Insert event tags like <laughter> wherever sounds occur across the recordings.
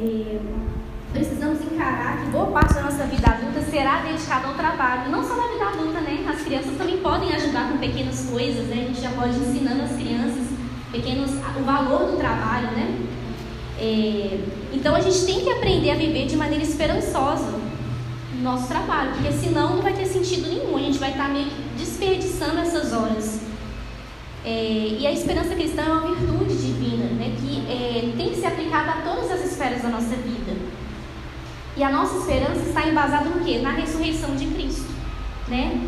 é, precisamos encarar que boa parte da nossa vida adulta será dedicada ao trabalho. Não só na vida adulta, né? As crianças também podem ajudar com pequenas coisas, né? A gente já pode ensinando as crianças pequenos, o valor do trabalho, né? É, então a gente tem que aprender a viver de maneira esperançosa no nosso trabalho, porque senão não vai ter sentido nenhum, a gente vai estar meio que desperdiçando essas horas. É, e a esperança cristã é uma virtude divina, né, que é, tem que ser aplicada a todas as esferas da nossa vida. E a nossa esperança está embasada no quê? Na ressurreição de Cristo, né?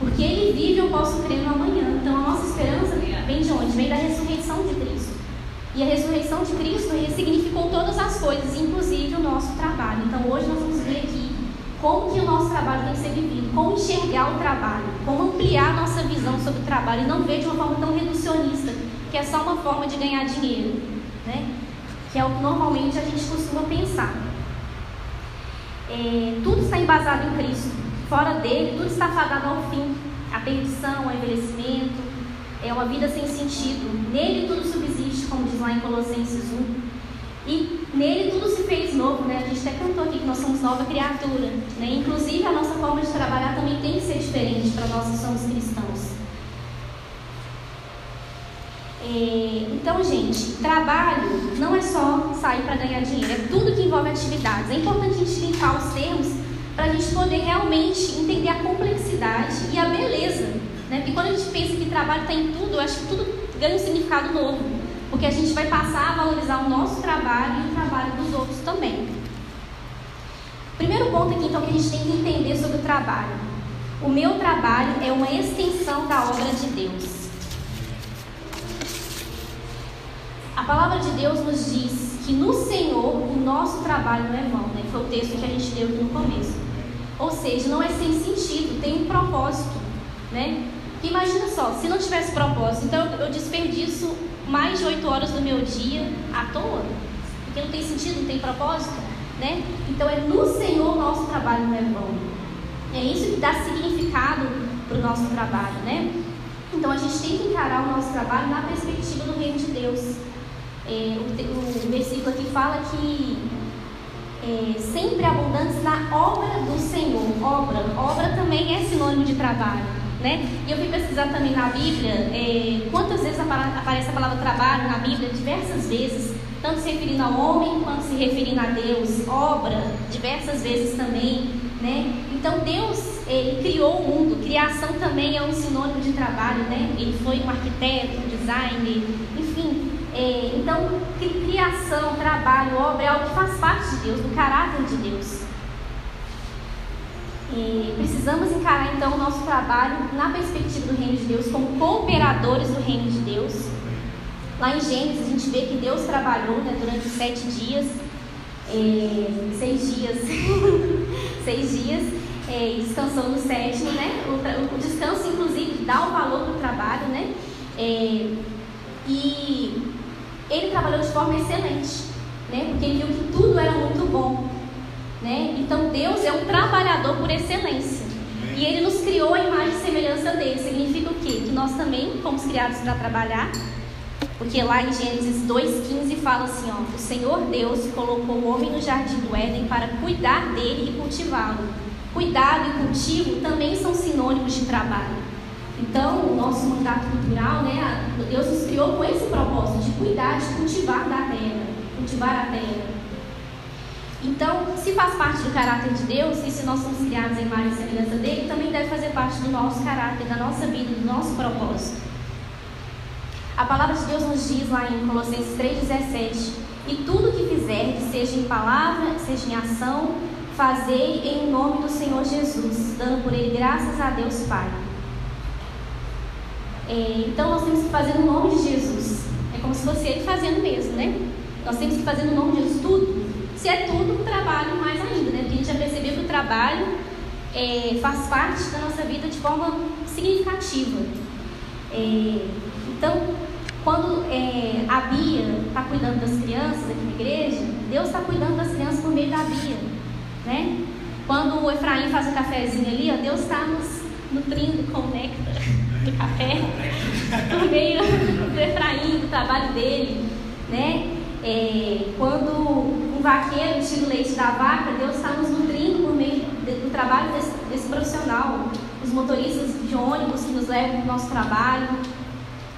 Porque Ele vive, eu posso crer no amanhã. Então a nossa esperança vem de onde? Vem da ressurreição de Cristo. E a ressurreição de Cristo ressignificou todas as coisas, inclusive o nosso trabalho. Então hoje nós vamos ver aqui como que o nosso trabalho tem que ser vivido, como enxergar o trabalho, como ampliar a nossa visão sobre o trabalho e não ver de uma forma tão reducionista, que é só uma forma de ganhar dinheiro, né? Que é o que normalmente a gente costuma pensar. É, tudo está embasado em Cristo. Fora dele, tudo está fadado ao fim. A perdição, o envelhecimento, é uma vida sem sentido. Nele tudo subsiste, como diz lá em Colossenses 1. E nele tudo se fez novo, né? A gente até cantou aqui que nós somos nova criatura, né? Inclusive a nossa forma de trabalhar também tem que ser diferente para nós que somos cristãos. É, então, gente, trabalho não é só sair para ganhar dinheiro, é tudo que envolve atividades. É importante a gente limpar os termos para a gente poder realmente entender a complexidade e a beleza. Né? Porque quando a gente pensa que trabalho está em tudo, eu acho que tudo ganha um significado novo. Porque a gente vai passar a valorizar o nosso trabalho e o trabalho dos outros também. Primeiro ponto aqui, então, que a gente tem que entender sobre o trabalho. O meu trabalho é uma extensão da obra de Deus. A palavra de Deus nos diz que no Senhor o nosso trabalho não é vão, né? Foi o texto que a gente leu aqui no começo. Ou seja, não é sem sentido, tem um propósito, né? Imagina só, se não tivesse propósito, então eu desperdiço mais de oito horas do meu dia à toa, porque não tem sentido, não tem propósito, né? Então é no Senhor nosso trabalho não é vão. É isso que dá significado para o nosso trabalho, né? Então a gente tem que encarar o nosso trabalho na perspectiva do reino de Deus. É, o, o, versículo aqui fala que é, sempre abundantes na obra do Senhor. Obra, obra também é sinônimo de trabalho. Né? E eu fui pesquisar também na Bíblia é, quantas vezes aparece a palavra trabalho na Bíblia, diversas vezes, tanto se referindo ao homem quanto se referindo a Deus, obra, diversas vezes também. Né? Então Deus ele criou o mundo, criação também é um sinônimo de trabalho, né? Ele foi um arquiteto, um designer, enfim. É, então, criação, trabalho, obra é algo que faz parte de Deus, do caráter de Deus. E precisamos encarar então o nosso trabalho na perspectiva do reino de Deus, como cooperadores do reino de Deus. Lá em Gênesis a gente vê que Deus trabalhou né, durante sete dias, é, seis dias, <laughs> seis dias, é, descansou no sétimo, né? O, o, descanso, inclusive, dá o valor para o trabalho, né? É, e ele trabalhou de forma excelente, né? Porque ele viu que tudo era muito bom. Né? Então Deus é um trabalhador por excelência. E Ele nos criou a imagem e semelhança dele. Significa o quê? Que nós também fomos criados para trabalhar. Porque lá em Gênesis 2,15 fala assim: ó, O Senhor Deus colocou o homem no jardim do Éden para cuidar dele e cultivá-lo. Cuidado e cultivo também são sinônimos de trabalho. Então, o nosso mandato cultural, né, Deus nos criou com esse propósito de cuidar, de cultivar da terra, cultivar a terra. Então, se faz parte do caráter de Deus, e se nós somos criados em imagem e semelhança dele, também deve fazer parte do nosso caráter, da nossa vida, do nosso propósito. A palavra de Deus nos diz lá em Colossenses 3,17: E tudo que fizerdes, seja em palavra, seja em ação, fazei em nome do Senhor Jesus, dando por ele graças a Deus Pai. É, então, nós temos que fazer no nome de Jesus. É como se fosse ele fazendo mesmo, né? Nós temos que fazer no nome de Jesus tudo se é tudo um trabalho mais ainda, né? Porque a gente já percebeu que o trabalho é, faz parte da nossa vida de forma significativa. É, então, quando é, a Bia está cuidando das crianças aqui na igreja, Deus está cuidando das crianças por meio da Bia, né? Quando o Efraim faz o cafezinho ali, ó, Deus está nos nutrindo com o néctar do café <laughs> por meio do Efraim, do trabalho dele, né? É, quando vaqueiro tira o leite da vaca, Deus está nos nutrindo por meio do trabalho desse, desse profissional. Os motoristas de ônibus que nos levam para o nosso trabalho,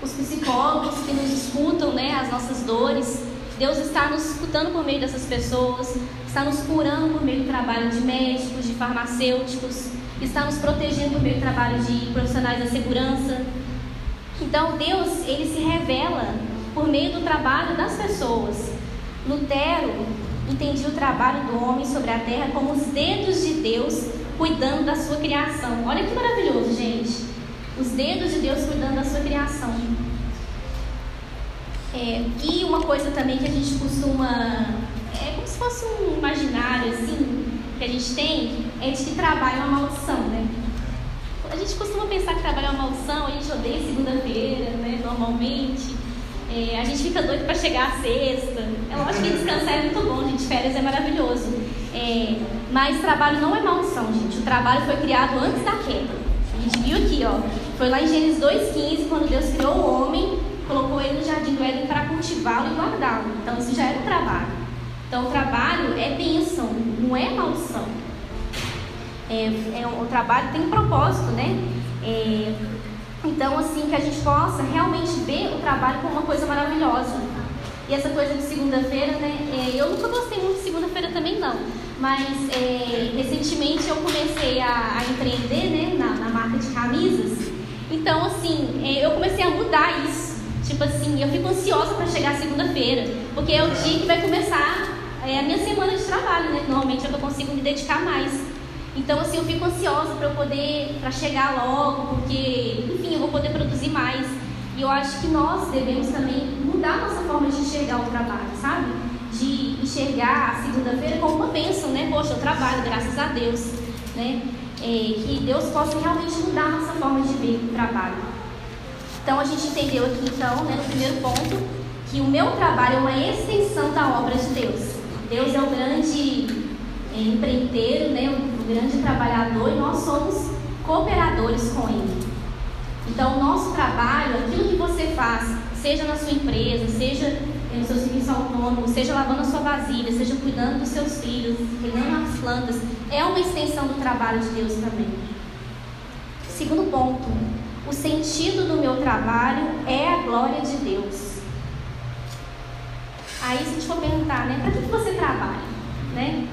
os psicólogos que nos escutam né, as nossas dores. Deus está nos escutando por meio dessas pessoas, está nos curando por meio do trabalho de médicos, de farmacêuticos, está nos protegendo por meio do trabalho de profissionais da segurança. Então Deus, ele se revela por meio do trabalho das pessoas. Lutero entendia o trabalho do homem sobre a terra como os dedos de Deus cuidando da sua criação. Olha que maravilhoso, gente. Os dedos de Deus cuidando da sua criação. É, e uma coisa também que a gente costuma. É como se fosse um imaginário assim, que a gente tem, é de que trabalho é uma maldição, né? A gente costuma pensar que trabalho é uma maldição, a gente odeia segunda-feira, né? Normalmente. É, a gente fica doido para chegar à sexta. É lógico que descansar é muito bom, gente. Férias é maravilhoso. É, mas trabalho não é maldição, gente. O trabalho foi criado antes da queda. A gente viu aqui, ó. Foi lá em Gênesis 2,15, quando Deus criou o homem, colocou ele no jardim do Éden para cultivá-lo e guardá-lo. Então isso já era um trabalho. Então o trabalho é bênção, não é maldição. É, é, o trabalho tem um propósito, né? É, então, assim, que a gente possa realmente ver o trabalho como uma coisa maravilhosa. E essa coisa de segunda-feira, né? É, eu nunca gostei muito de segunda-feira também, não. Mas é, recentemente eu comecei a, a empreender, né? Na, na, marca de camisas. Então, assim, é, eu comecei a mudar isso. Tipo assim, eu fico ansiosa para chegar segunda-feira. Porque é o dia que vai começar é, a minha semana de trabalho, né? Normalmente eu consigo me dedicar mais. Então, assim, eu fico ansiosa para eu poder, para chegar logo, porque, enfim, eu vou poder produzir mais. E eu acho que nós devemos também mudar nossa forma de enxergar o trabalho, sabe? De enxergar a segunda-feira como uma bênção, né? Poxa, eu trabalho, graças a Deus, né? É, que Deus possa realmente mudar nossa forma de ver o trabalho. Então, a gente entendeu aqui, então, né, no primeiro ponto, que o meu trabalho é uma extensão da obra de Deus. Deus é o grande é, empreiteiro, né, grande trabalhador, e nós somos cooperadores com ele. Então, o nosso trabalho, aquilo que você faz, seja na sua empresa, seja no seu serviço autônomo, seja lavando a sua vasilha, seja cuidando dos seus filhos, regando as plantas, é uma extensão do trabalho de Deus também. Segundo ponto, o sentido do meu trabalho é a glória de Deus. Aí, se a gente for perguntar, né, para que você trabalha? Né?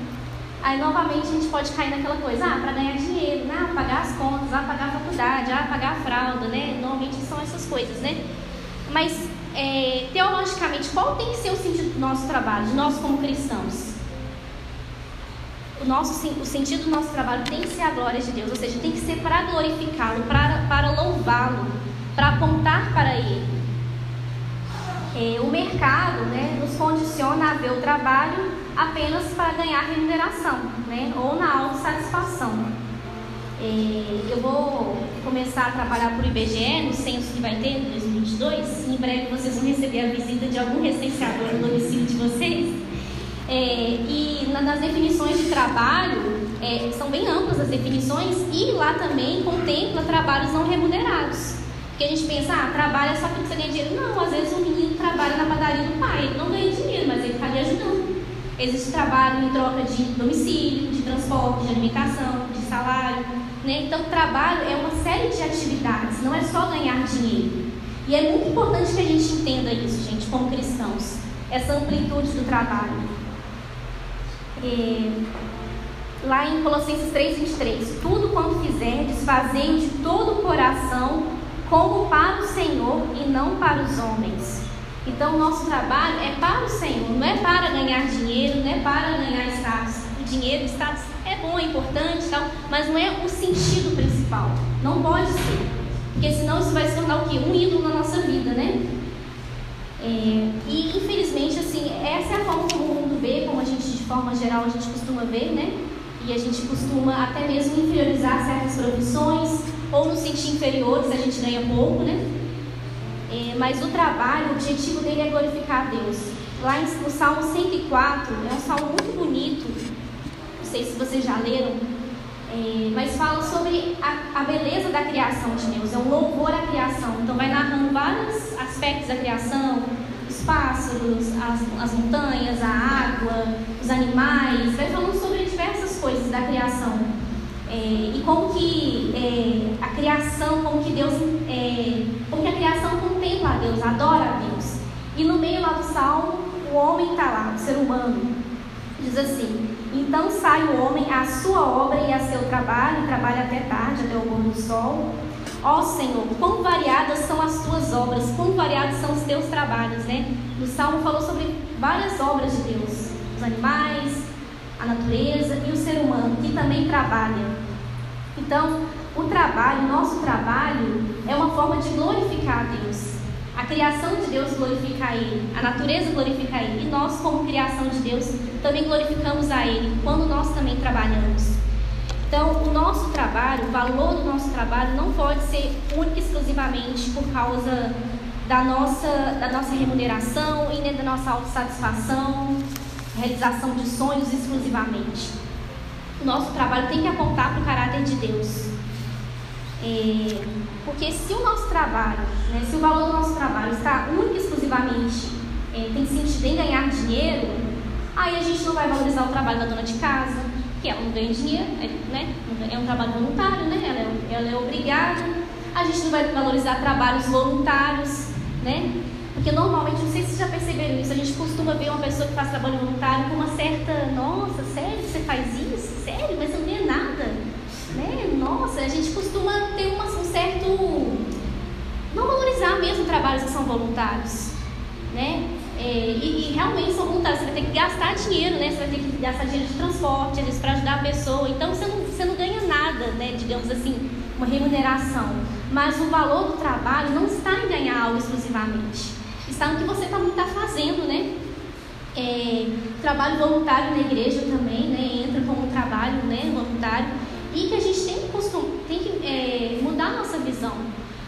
Aí novamente a gente pode cair naquela coisa, ah, para ganhar dinheiro, né? Ah, pagar as contas, ah, pagar a faculdade, ah, pagar a fralda, né? Normalmente são essas coisas, né? Mas é, teologicamente, qual tem que ser o sentido do nosso trabalho, de nós como cristãos? O, nosso, o sentido do nosso trabalho tem que ser a glória de Deus, ou seja, tem que ser para glorificá-lo, para, para louvá-lo, para apontar para Ele. É, o mercado né, nos condiciona a ver o trabalho apenas para ganhar remuneração, né? ou na autossatisfação. É, eu vou começar a trabalhar por IBGE no censo que vai ter em 2022. Em breve vocês vão receber a visita de algum recenseador no domicílio de vocês. É, e nas definições de trabalho, é, são bem amplas as definições e lá também contempla trabalhos não remunerados. Porque a gente pensa, ah, trabalha só porque você ganha dinheiro. Não, às vezes o menino trabalha na padaria do pai, ele não ganha dinheiro, mas ele está ali ajudando. Existe trabalho em troca de domicílio, de transporte, de alimentação, de salário. Né? Então, trabalho é uma série de atividades, não é só ganhar dinheiro. E é muito importante que a gente entenda isso, gente, como cristãos, essa amplitude do trabalho. É, lá em Colossenses 3,23: Tudo quanto fizerdes, fazei de todo o coração, como para o Senhor e não para os homens então, o nosso trabalho é para o Senhor, não é para ganhar dinheiro, não é para ganhar status. O dinheiro, status é bom, é importante, tal, mas não é o sentido principal. Não pode ser. Porque senão isso vai se tornar o quê? Um ídolo na nossa vida, né? É, e infelizmente, assim, essa é a forma como o mundo vê, como a gente, de forma geral, a gente costuma ver, né? E a gente costuma até mesmo inferiorizar certas profissões, ou nos sentir inferiores, a gente ganha pouco, né? É, mas o trabalho, o objetivo dele é glorificar a Deus. Lá no Salmo 104, é um salmo muito bonito, não sei se vocês já leram, é, mas fala sobre a, a, beleza da criação de Deus, é um louvor à criação. Então vai narrando vários aspectos da criação, os os pássaros, as, as montanhas, a água, os animais, vai falando sobre diversas coisas da criação. É, e como que é, a criação, como que Deus, é, como que a criação contempla a Deus, adora a Deus. E no meio lá do salmo, o homem está lá, o ser humano. Diz assim: Então sai o homem à sua obra e a seu trabalho, e trabalha até tarde, até o pôr do sol. Ó Senhor, quão variadas são as tuas obras, quão variados são os teus trabalhos, né? O Salmo falou sobre várias obras de Deus, os animais, a natureza e o ser humano, que também trabalha. Então, o trabalho, nosso trabalho, é uma forma de glorificar a Deus. A criação de Deus glorifica a Ele, a natureza glorifica a Ele, e nós, como criação de Deus, também glorificamos a Ele quando nós também trabalhamos. Então, o nosso trabalho, o valor do nosso trabalho não pode ser único exclusivamente por causa da nossa, da nossa remuneração e nem da nossa autossatisfação, realização de sonhos exclusivamente. O nosso trabalho tem que apontar para o caráter de Deus. É, porque se o nosso trabalho, né, se o valor do nosso trabalho está único e exclusivamente é, tem sentido em ganhar dinheiro, aí a gente não vai valorizar o trabalho da dona de casa, que ela não ganha dinheiro, é, né? é um trabalho voluntário, né? ela, é, ela é obrigada. A gente não vai valorizar trabalhos voluntários, né? Porque normalmente, não sei se vocês já perceberam isso, a gente costuma ver uma pessoa que faz trabalho voluntário com uma certa, nossa, sério, você faz isso? Sério, mas não ganha nada. Né? Nossa, a gente costuma ter uma, um certo. não valorizar mesmo trabalhos que são voluntários. Né? É, e, e, realmente são voluntários, você vai ter que gastar dinheiro, né? Você vai ter que gastar dinheiro de transporte, às vezes, para ajudar a pessoa. Então você não, você não ganha nada, né? Digamos assim, uma remuneração. Mas o valor do trabalho não está em ganhar algo exclusivamente. Está no que você está tá fazendo, né? É, trabalho voluntário na igreja também, né? Entra como trabalho né? voluntário. E que a gente tem que, tem que é, mudar a nossa visão.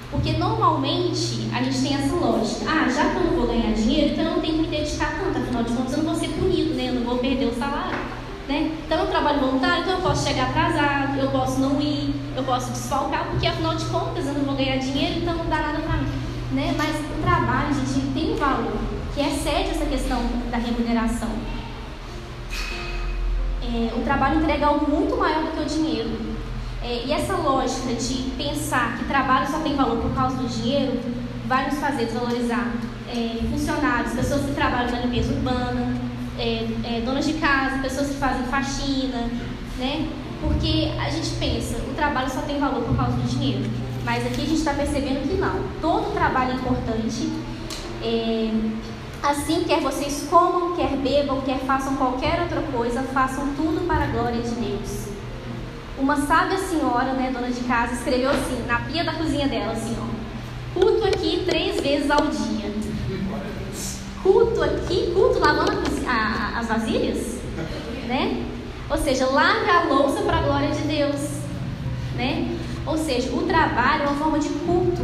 Porque normalmente a gente tem essa lógica. Ah, já que eu não vou ganhar dinheiro, então eu não tenho que me dedicar tanto. Afinal de contas, eu não vou ser punido, né? Eu não vou perder o salário. Né? Então eu trabalho voluntário, então eu posso chegar atrasado, eu posso não ir, eu posso desfalcar, porque afinal de contas eu não vou ganhar dinheiro, então não dá nada para mim. Né? Mas trabalho, gente, tem valor, que excede essa questão da remuneração. É, o trabalho entrega algo muito maior do que o dinheiro. É, e essa lógica de pensar que trabalho só tem valor por causa do dinheiro vai nos fazer desvalorizar é, funcionários, pessoas que trabalham na limpeza urbana, é, é, donas de casa, pessoas que fazem faxina, né? Porque a gente pensa, o trabalho só tem valor por causa do dinheiro. Mas aqui a gente está percebendo que não. Todo trabalho é importante. É, assim, quer vocês comam, quer bebam, quer façam qualquer outra coisa, façam tudo para a glória de Deus. Uma sábia senhora, né, dona de casa, escreveu assim, na pia da cozinha dela, assim, ó. Culto aqui três vezes ao dia. Culto aqui, culto lavando a, as vasilhas, né? Ou seja, lave a louça para a glória de Deus, né? Ou seja, o trabalho é uma forma de culto.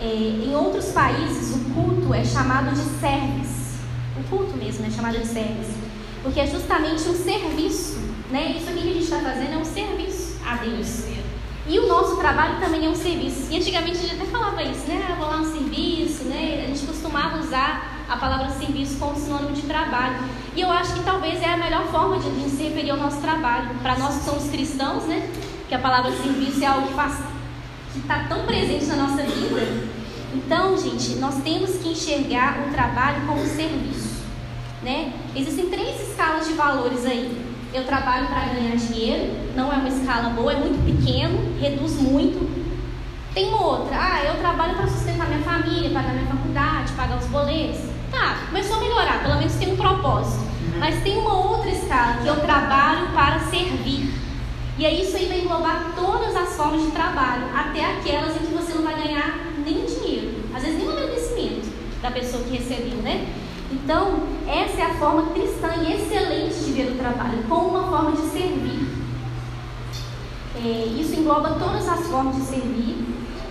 É, em outros países, o culto é chamado de service. O culto mesmo é chamado de service. Porque é justamente um serviço né? Isso aqui que a gente está fazendo é um serviço a Deus. E o nosso trabalho também é um serviço. E antigamente a gente até falava isso, né? Ah, vou lá um serviço, né? A gente costumava usar a palavra serviço como sinônimo de trabalho. E eu acho que talvez é a melhor forma de a gente se referir ao nosso trabalho. Para nós que somos cristãos, né? Que a palavra serviço é algo que está tão presente na nossa vida. Então, gente, nós temos que enxergar o trabalho como serviço, né? Existem três escalas de valores aí eu trabalho para ganhar dinheiro, não é uma escala boa, é muito pequeno, reduz muito. Tem uma outra, ah, eu trabalho para sustentar minha família, pagar minha faculdade, pagar os boletos. Tá, começou a melhorar, pelo menos tem um propósito. Mas tem uma outra escala, que eu trabalho para servir. E aí isso aí vai englobar todas as formas de trabalho, até aquelas em que você não vai ganhar nem dinheiro, às vezes nem um agradecimento da pessoa que recebeu, né? Então, essa é a forma cristã e excelente de ver o trabalho, como uma forma de servir. É, isso engloba todas as formas de servir.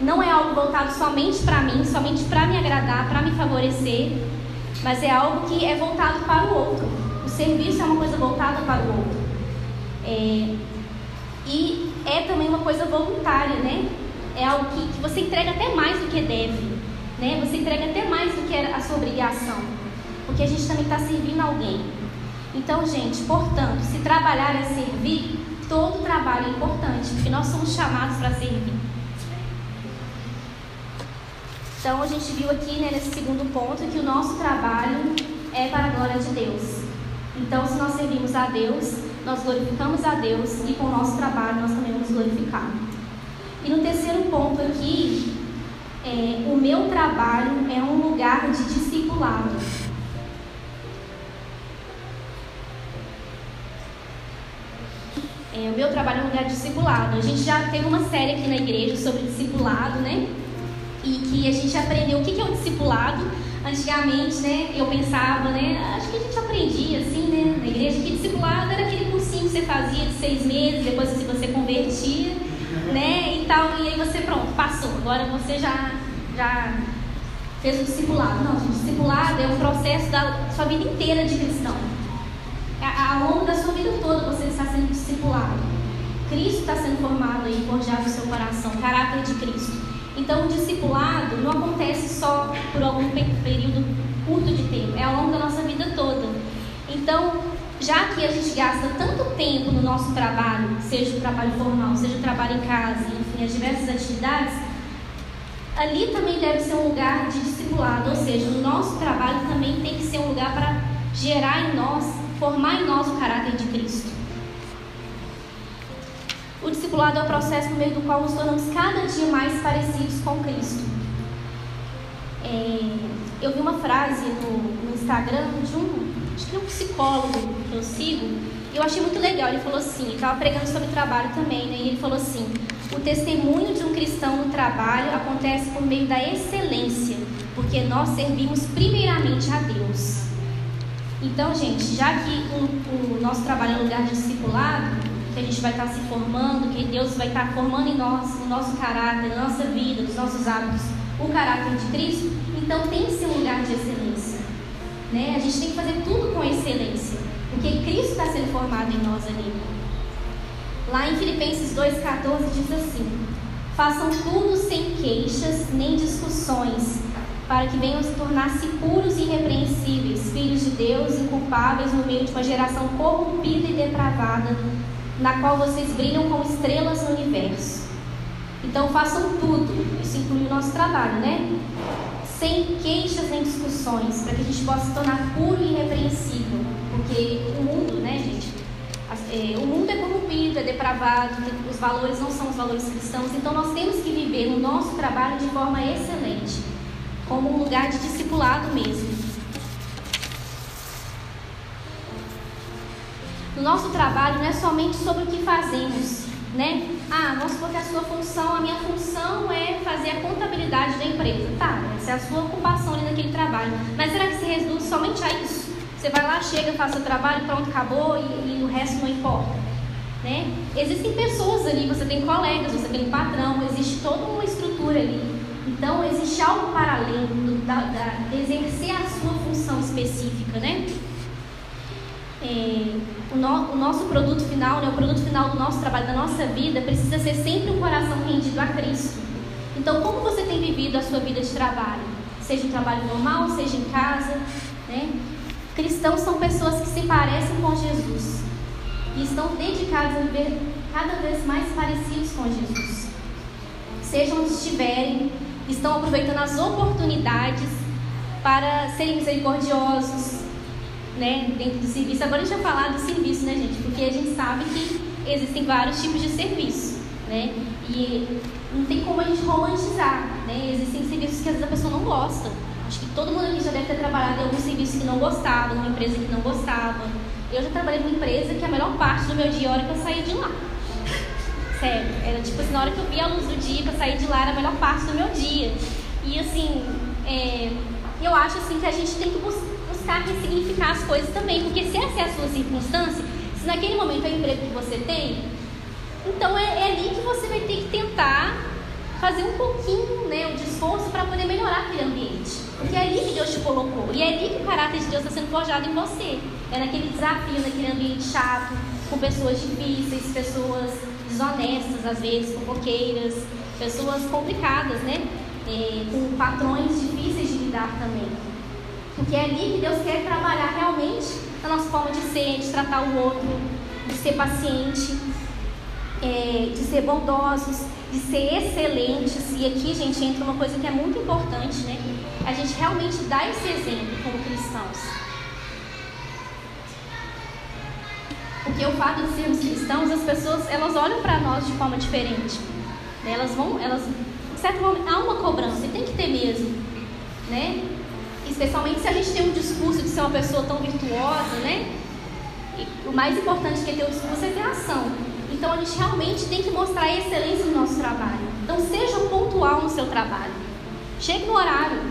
Não é algo voltado somente para mim, somente para me agradar, para me favorecer, mas é algo que é voltado para o outro. O serviço é uma coisa voltada para o outro. É, e é também uma coisa voluntária, né? É algo que, que você entrega até mais do que deve. Né? Você entrega até mais do que a sua obrigação, porque a gente também está servindo alguém. Então, gente, portanto, se trabalhar é servir, todo trabalho é importante, porque nós somos chamados para servir. Então, a gente viu aqui né, nesse segundo ponto que o nosso trabalho é para a glória de Deus. Então, se nós servimos a Deus, nós glorificamos a Deus e com o nosso trabalho nós também vamos glorificar. E no terceiro ponto aqui, é, o meu trabalho é um lugar de discipulado. É, o meu trabalho é um lugar de discipulado. A gente já teve uma série aqui na igreja sobre discipulado, né? E que a gente aprendeu o que é o discipulado. Antigamente, né, eu pensava, né, acho que a gente aprendia assim, né, na igreja, que discipulado era aquele você fazia de seis meses, depois se você convertia, né, e tal, e aí você, pronto, passou. Agora você já, já fez o discipulado. Não, o discipulado é um processo da sua vida inteira de cristão. Ao longo da sua vida toda você está sendo discipulado. Cristo está sendo formado e forjado no seu coração, caráter de Cristo. Então, o discipulado não acontece só por algum período curto de tempo, é ao longo da nossa vida toda. Então, já que a gente gasta tanto tempo no nosso trabalho, seja o trabalho formal, seja o trabalho em casa, enfim, as diversas atividades, ali também deve ser um lugar de discipulado, ou seja, o nosso trabalho também tem que ser um lugar para gerar em nós, formar em nós o caráter de Cristo. O discipulado é o processo no meio do qual nos tornamos cada dia mais parecidos com Cristo. É, eu vi uma frase no, no, Instagram de um, acho que é um psicólogo eu sigo, eu achei muito legal. Ele falou assim, estava pregando sobre trabalho também, né? E ele falou assim: o testemunho de um cristão no trabalho acontece por meio da excelência, porque nós servimos primeiramente a Deus. Então, gente, já que o, o nosso trabalho é um lugar de discipulado, que a gente vai estar se formando, que Deus vai estar formando em nós, no nosso caráter, na nossa vida, nos nossos hábitos, o caráter de Cristo, então tem que ser um lugar de excelência. Né? A gente tem que fazer tudo com excelência, porque Cristo está sendo formado em nós ali. Lá em Filipenses 2,14 diz assim: Façam tudo sem queixas nem discussões, para que venham se tornar-se puros e irrepreensíveis, filhos de Deus, inculpáveis no meio de uma geração corrompida e depravada, na qual vocês brilham como estrelas no universo. Então façam tudo, isso inclui o nosso trabalho, né? Sem queixas nem discussões, para que a gente possa se tornar puro e irrepreensível. Porque o mundo, né, gente? É, o mundo é corrompido, é depravado, os valores não são os valores cristãos, então nós temos que viver no nosso trabalho de forma excelente, como um lugar de discipulado mesmo. No nosso trabalho não é somente sobre o que fazemos, né? Ah, vamos supor que a sua função, a minha função é fazer a contabilidade da empresa. Tá, essa é a sua ocupação ali naquele trabalho. Mas será que se reduz somente a isso? Você vai lá, chega, faz o trabalho, pronto, acabou e, e o resto não importa. Né? Existem pessoas ali, você tem colegas, você tem patrão, existe toda uma estrutura ali. Então, existe algo para além do, da, da, exercer a sua função específica, né? É, o, no, o, nosso produto final, né, o produto final do nosso trabalho, da nossa vida, precisa ser sempre um coração rendido a Cristo. Então, como você tem vivido a sua vida de trabalho? Seja um trabalho normal, seja em casa, né? Cristãos são pessoas que se parecem com Jesus e estão dedicados a viver cada vez mais parecidos com Jesus. Sejam onde estiverem, estão aproveitando as oportunidades para serem misericordiosos, né, dentro do serviço. Agora deixa eu falar do serviço, né, gente? Porque a gente sabe que existem vários tipos de serviço, né? E não tem como a gente romantizar, né? Existem serviços que às vezes a pessoa não gosta. Acho que todo mundo aqui já deve ter trabalhado em algum serviço que não gostava, numa empresa que não gostava. Eu já trabalhei numa empresa que a melhor parte do meu dia, a hora que eu saía de lá. <laughs> Sério, era tipo assim, na hora que eu via a luz do dia para sair de lá, era a melhor parte do meu dia. E assim, é, eu acho assim que a gente tem que buscar buscar ressignificar as coisas também, porque se essa é a sua circunstância, se naquele momento é o emprego que você tem, então é, é ali que você vai ter que tentar fazer um pouquinho né, de esforço para poder melhorar aquele ambiente. Porque é ali que Deus te colocou. E é ali que o caráter de Deus está sendo forjado em você. É naquele desafio, naquele ambiente chato, com pessoas difíceis, pessoas desonestas, às vezes, fofoqueiras, pessoas complicadas, né? É, com patrões difíceis cuidar também. Porque é ali que Deus quer trabalhar realmente na nossa forma de ser, de tratar o outro, de ser paciente, é, de ser bondosos, de ser excelentes. E aqui, gente, entra uma coisa que é muito importante, né? A gente realmente dá esse exemplo como cristãos. Porque o fato de sermos cristãos, as pessoas elas olham para nós de forma diferente. Né? Elas vão, elas, certo momento, há uma cobrança e tem que ter mesmo, né? Especialmente se a gente tem um discurso de ser uma pessoa tão virtuosa, né? E o mais importante que é ter o discurso é ter ação. Então a gente realmente tem que mostrar excelência no nosso trabalho. Então seja pontual no seu trabalho. Chegue no horário.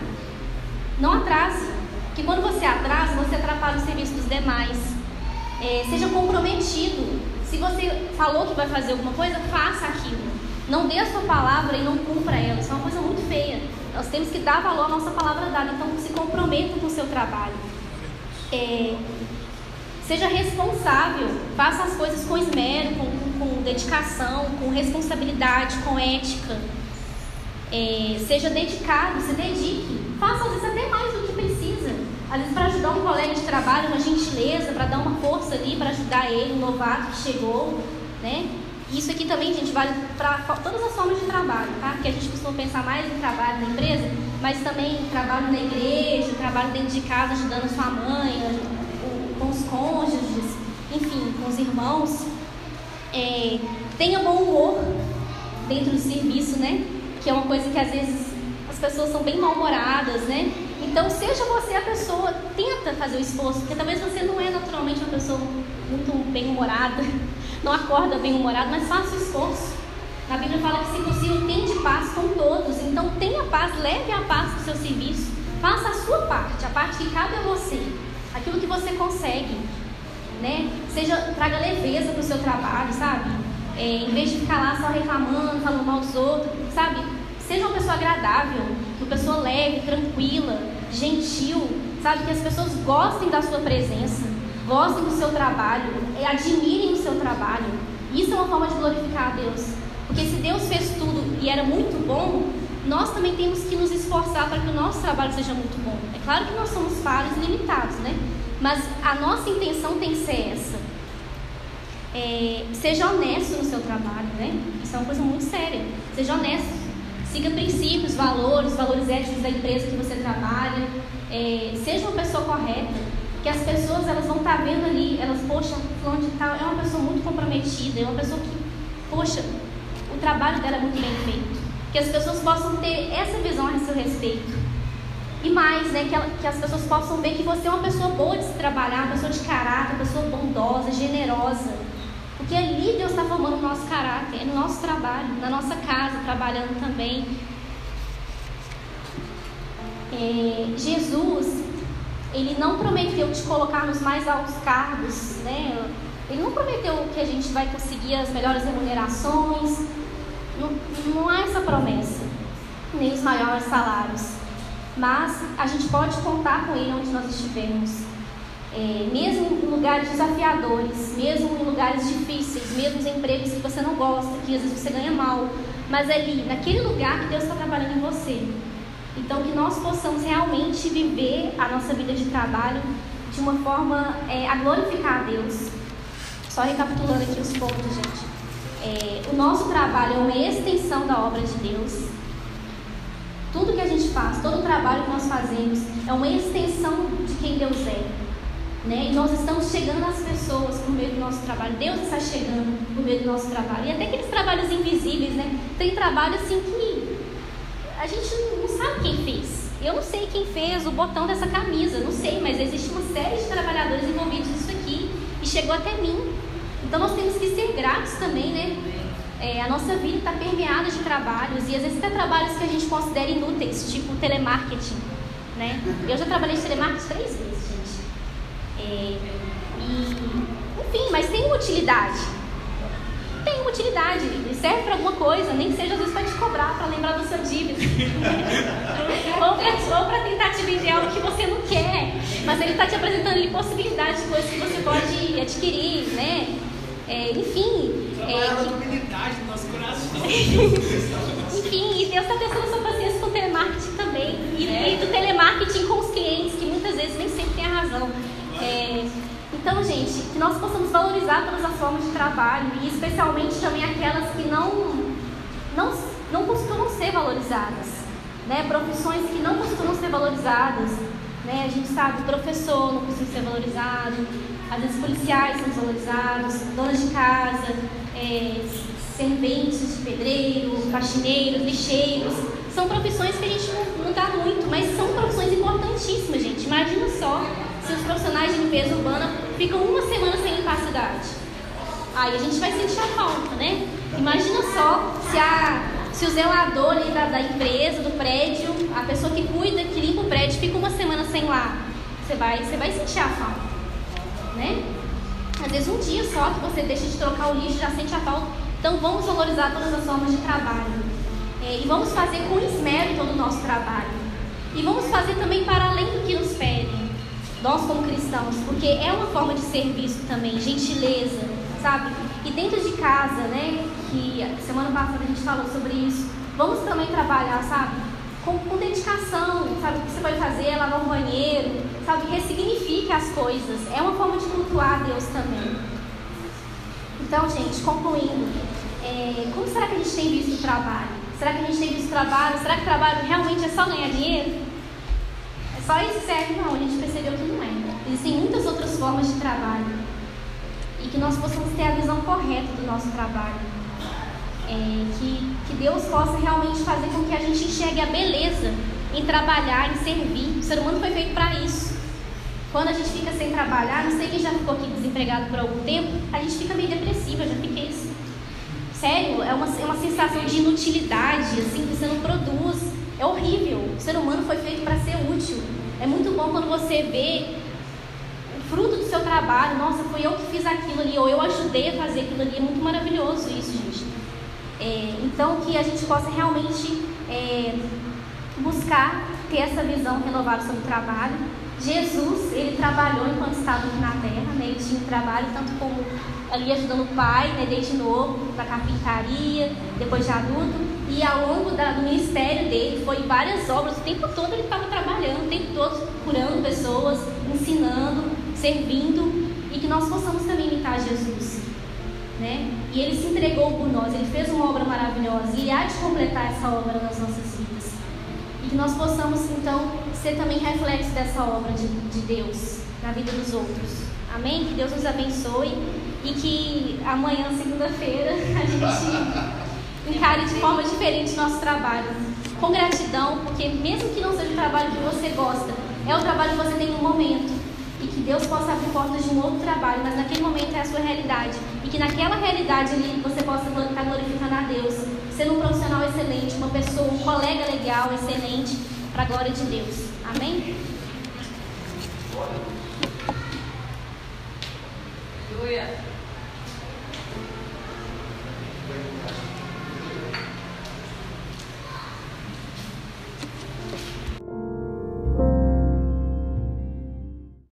Não atrase. Porque quando você atrasa, você atrapalha o serviço dos demais. É, seja comprometido. Se você falou que vai fazer alguma coisa, faça aquilo. Não dê a sua palavra e não cumpra ela. Isso é uma coisa muito feia. Nós temos que dar valor à nossa palavra dada. Então, se comprometa com o seu trabalho. É, seja responsável. Faça as coisas com esmero, com, com, com dedicação, com responsabilidade, com ética. É, seja dedicado, se dedique. Faça às vezes até mais do que precisa. Às vezes para ajudar um colega de trabalho, uma gentileza, para dar uma força ali, para ajudar ele, um novato que chegou, né? Isso aqui também, gente, vale para todas as formas de trabalho, tá? Porque a gente costuma pensar mais em trabalho na empresa, mas também trabalho na igreja, trabalho dentro de casa, ajudando sua mãe, com os cônjuges, enfim, com os irmãos. É, tenha bom humor dentro do serviço, né? Que é uma coisa que às vezes as pessoas são bem mal-humoradas, né? Então, seja você a pessoa, tenta fazer o esforço, porque talvez você não é naturalmente uma pessoa muito bem-humorada, não acorda bem-humorado, mas faça esforço. Na Bíblia fala que, se possível, tem de paz com todos. Então, tenha paz, leve a paz para o seu serviço. Faça a sua parte, a parte que cabe a você, aquilo que você consegue. Né? Seja, traga leveza para o seu trabalho, sabe? É, em vez de ficar lá só reclamando, falando mal dos outros, sabe? Seja uma pessoa agradável, uma pessoa leve, tranquila, gentil, sabe? Que as pessoas gostem da sua presença, gostem do seu trabalho, admirem o seu trabalho. Isso é uma forma de glorificar a Deus. Porque se Deus fez tudo e era muito bom, nós também temos que nos esforçar para que o nosso trabalho seja muito bom. É claro que nós somos falhos e limitados, né? Mas a nossa intenção tem que ser essa. É, seja honesto no seu trabalho, né? Isso é uma coisa muito séria. Seja honesto. Siga princípios, valores, valores éticos da empresa que você trabalha. É, seja uma pessoa correta. Que as pessoas elas vão estar tá vendo ali, elas, poxa, fulano de tal é uma pessoa muito comprometida, é uma pessoa que, poxa, o trabalho dela é muito bem feito. Que as pessoas possam ter essa visão a seu respeito. E mais, né, que, ela, que as pessoas possam ver que você é uma pessoa boa de se trabalhar, uma pessoa de caráter, uma pessoa bondosa, generosa. Porque ali Deus está formando o nosso caráter, é no nosso trabalho, na nossa casa, trabalhando também. É, Jesus, ele não prometeu te colocar nos mais altos cargos, né? Ele não prometeu que a gente vai conseguir as melhores remunerações. Não, não há essa promessa, nem os maiores salários. Mas a gente pode contar com ele onde nós estivermos é, mesmo em lugares desafiadores, mesmo em lugares difíceis, mesmo em empregos que você não gosta, que às vezes você ganha mal, mas é ali, naquele lugar que Deus está trabalhando em você. Então, que nós possamos realmente viver a nossa vida de trabalho de uma forma é, a glorificar a Deus. Só recapitulando aqui os pontos, gente. É, o nosso trabalho é uma extensão da obra de Deus. Tudo que a gente faz, todo o trabalho que nós fazemos é uma extensão de quem Deus é. Né? E nós estamos chegando às pessoas por meio do nosso trabalho. Deus está chegando por meio do nosso trabalho. E até aqueles trabalhos invisíveis, né? Tem trabalho assim que a gente não sabe quem fez. Eu não sei quem fez o botão dessa camisa, não sei, mas existe uma série de trabalhadores envolvidos nisso aqui e chegou até mim. Então nós temos que ser gratos também, né? É, a nossa vida está permeada de trabalhos e às vezes até trabalhos que a gente considera inúteis, tipo telemarketing, né? Eu já trabalhei de telemarketing três vezes. É, e, enfim, mas tem uma utilidade. Utilidade, serve para alguma coisa, nem que seja às vezes para te cobrar, para lembrar do seu dívida. <laughs> ou para tentar te vender algo que você não quer, mas ele está te apresentando ali possibilidades de coisas que você pode adquirir, né? É, enfim. É, que... no nosso coração. <laughs> enfim, e Deus está testando sua paciência com é. telemarketing gente, que nós possamos valorizar todas as formas de trabalho e especialmente também aquelas que não, não, não costumam ser valorizadas. Né? Profissões que não costumam ser valorizadas. Né? A gente sabe, professor não costuma ser valorizado, às vezes policiais são desvalorizados, donas de casa, é, serventes de pedreiro, faxineiros, lixeiros. São profissões que a gente não, não dá muito, mas são profissões importantíssimas, gente. Imagina só se os profissionais de limpeza urbana ficam uma semana sem limpar a cidade. Aí a gente vai sentir a falta, né? Imagina só se, a, se o zelador ali da, da empresa, do prédio, a pessoa que cuida, que limpa o prédio, fica uma semana sem lá. Você vai, você vai sentir a falta, né? Às vezes um dia só que você deixa de trocar o lixo já sente a falta. Então vamos valorizar todas as formas de trabalho. É, e vamos fazer com esmero todo o nosso trabalho. E vamos fazer também para além do que nos pedem nós como cristãos, porque é uma forma de serviço também, gentileza, sabe? E dentro de casa, né, que semana passada a gente falou sobre isso, vamos também trabalhar, sabe? Com, com dedicação, sabe? O que você vai fazer é lavar um banheiro, sabe? Ressignifique as coisas, é uma forma de cultuar Deus também. Então, gente, concluindo, é, como será que a gente tem visto o trabalho? Será que a gente tem visto o trabalho? Será que o trabalho realmente é só ganhar dinheiro? Só isso serve? Não, a gente percebeu que não é. Existem muitas outras formas de trabalho. E que nós possamos ter a visão correta do nosso trabalho. É, que, que Deus possa realmente fazer com que a gente enxergue a beleza em trabalhar, em servir. O ser humano foi feito para isso. Quando a gente fica sem trabalhar, não sei quem já ficou aqui desempregado por algum tempo, a gente fica meio depressiva, já fiquei assim. Sério, é uma, é uma sensação de inutilidade, assim, que você não produz. É horrível. O ser humano foi feito para ser útil. É muito bom quando você vê fruto do seu trabalho. Nossa, foi eu que fiz aquilo ali, ou eu ajudei a fazer aquilo ali. É muito maravilhoso isso, gente. É, então, que a gente possa realmente é, buscar ter essa visão renovada sobre o trabalho. Jesus, ele trabalhou enquanto estava aqui na terra, né? ele tinha um trabalho tanto como ali ajudando o pai, né, desde novo, para carpintaria, depois de adulto, e ao longo da, do ministério dele foi várias obras, o tempo todo ele estava trabalhando, o tempo todo curando pessoas, ensinando, servindo, e que nós possamos também imitar Jesus. Né? E ele se entregou por nós, ele fez uma obra maravilhosa, e ele há de completar essa obra nas nossas vidas. E que nós possamos então ser também reflexo dessa obra de, de Deus na vida dos outros. Amém? Que Deus nos abençoe e que amanhã, segunda-feira, <laughs> a gente encare de forma diferente o nosso trabalho. Com gratidão, porque mesmo que não seja o trabalho que você gosta, é o trabalho que você tem no momento e que Deus possa abrir portas de um outro trabalho, mas naquele momento é a sua realidade. E que naquela realidade ali você possa estar glorificando a Deus, sendo um profissional excelente, uma pessoa, um colega legal, excelente, para a glória de Deus. Amém? Glória.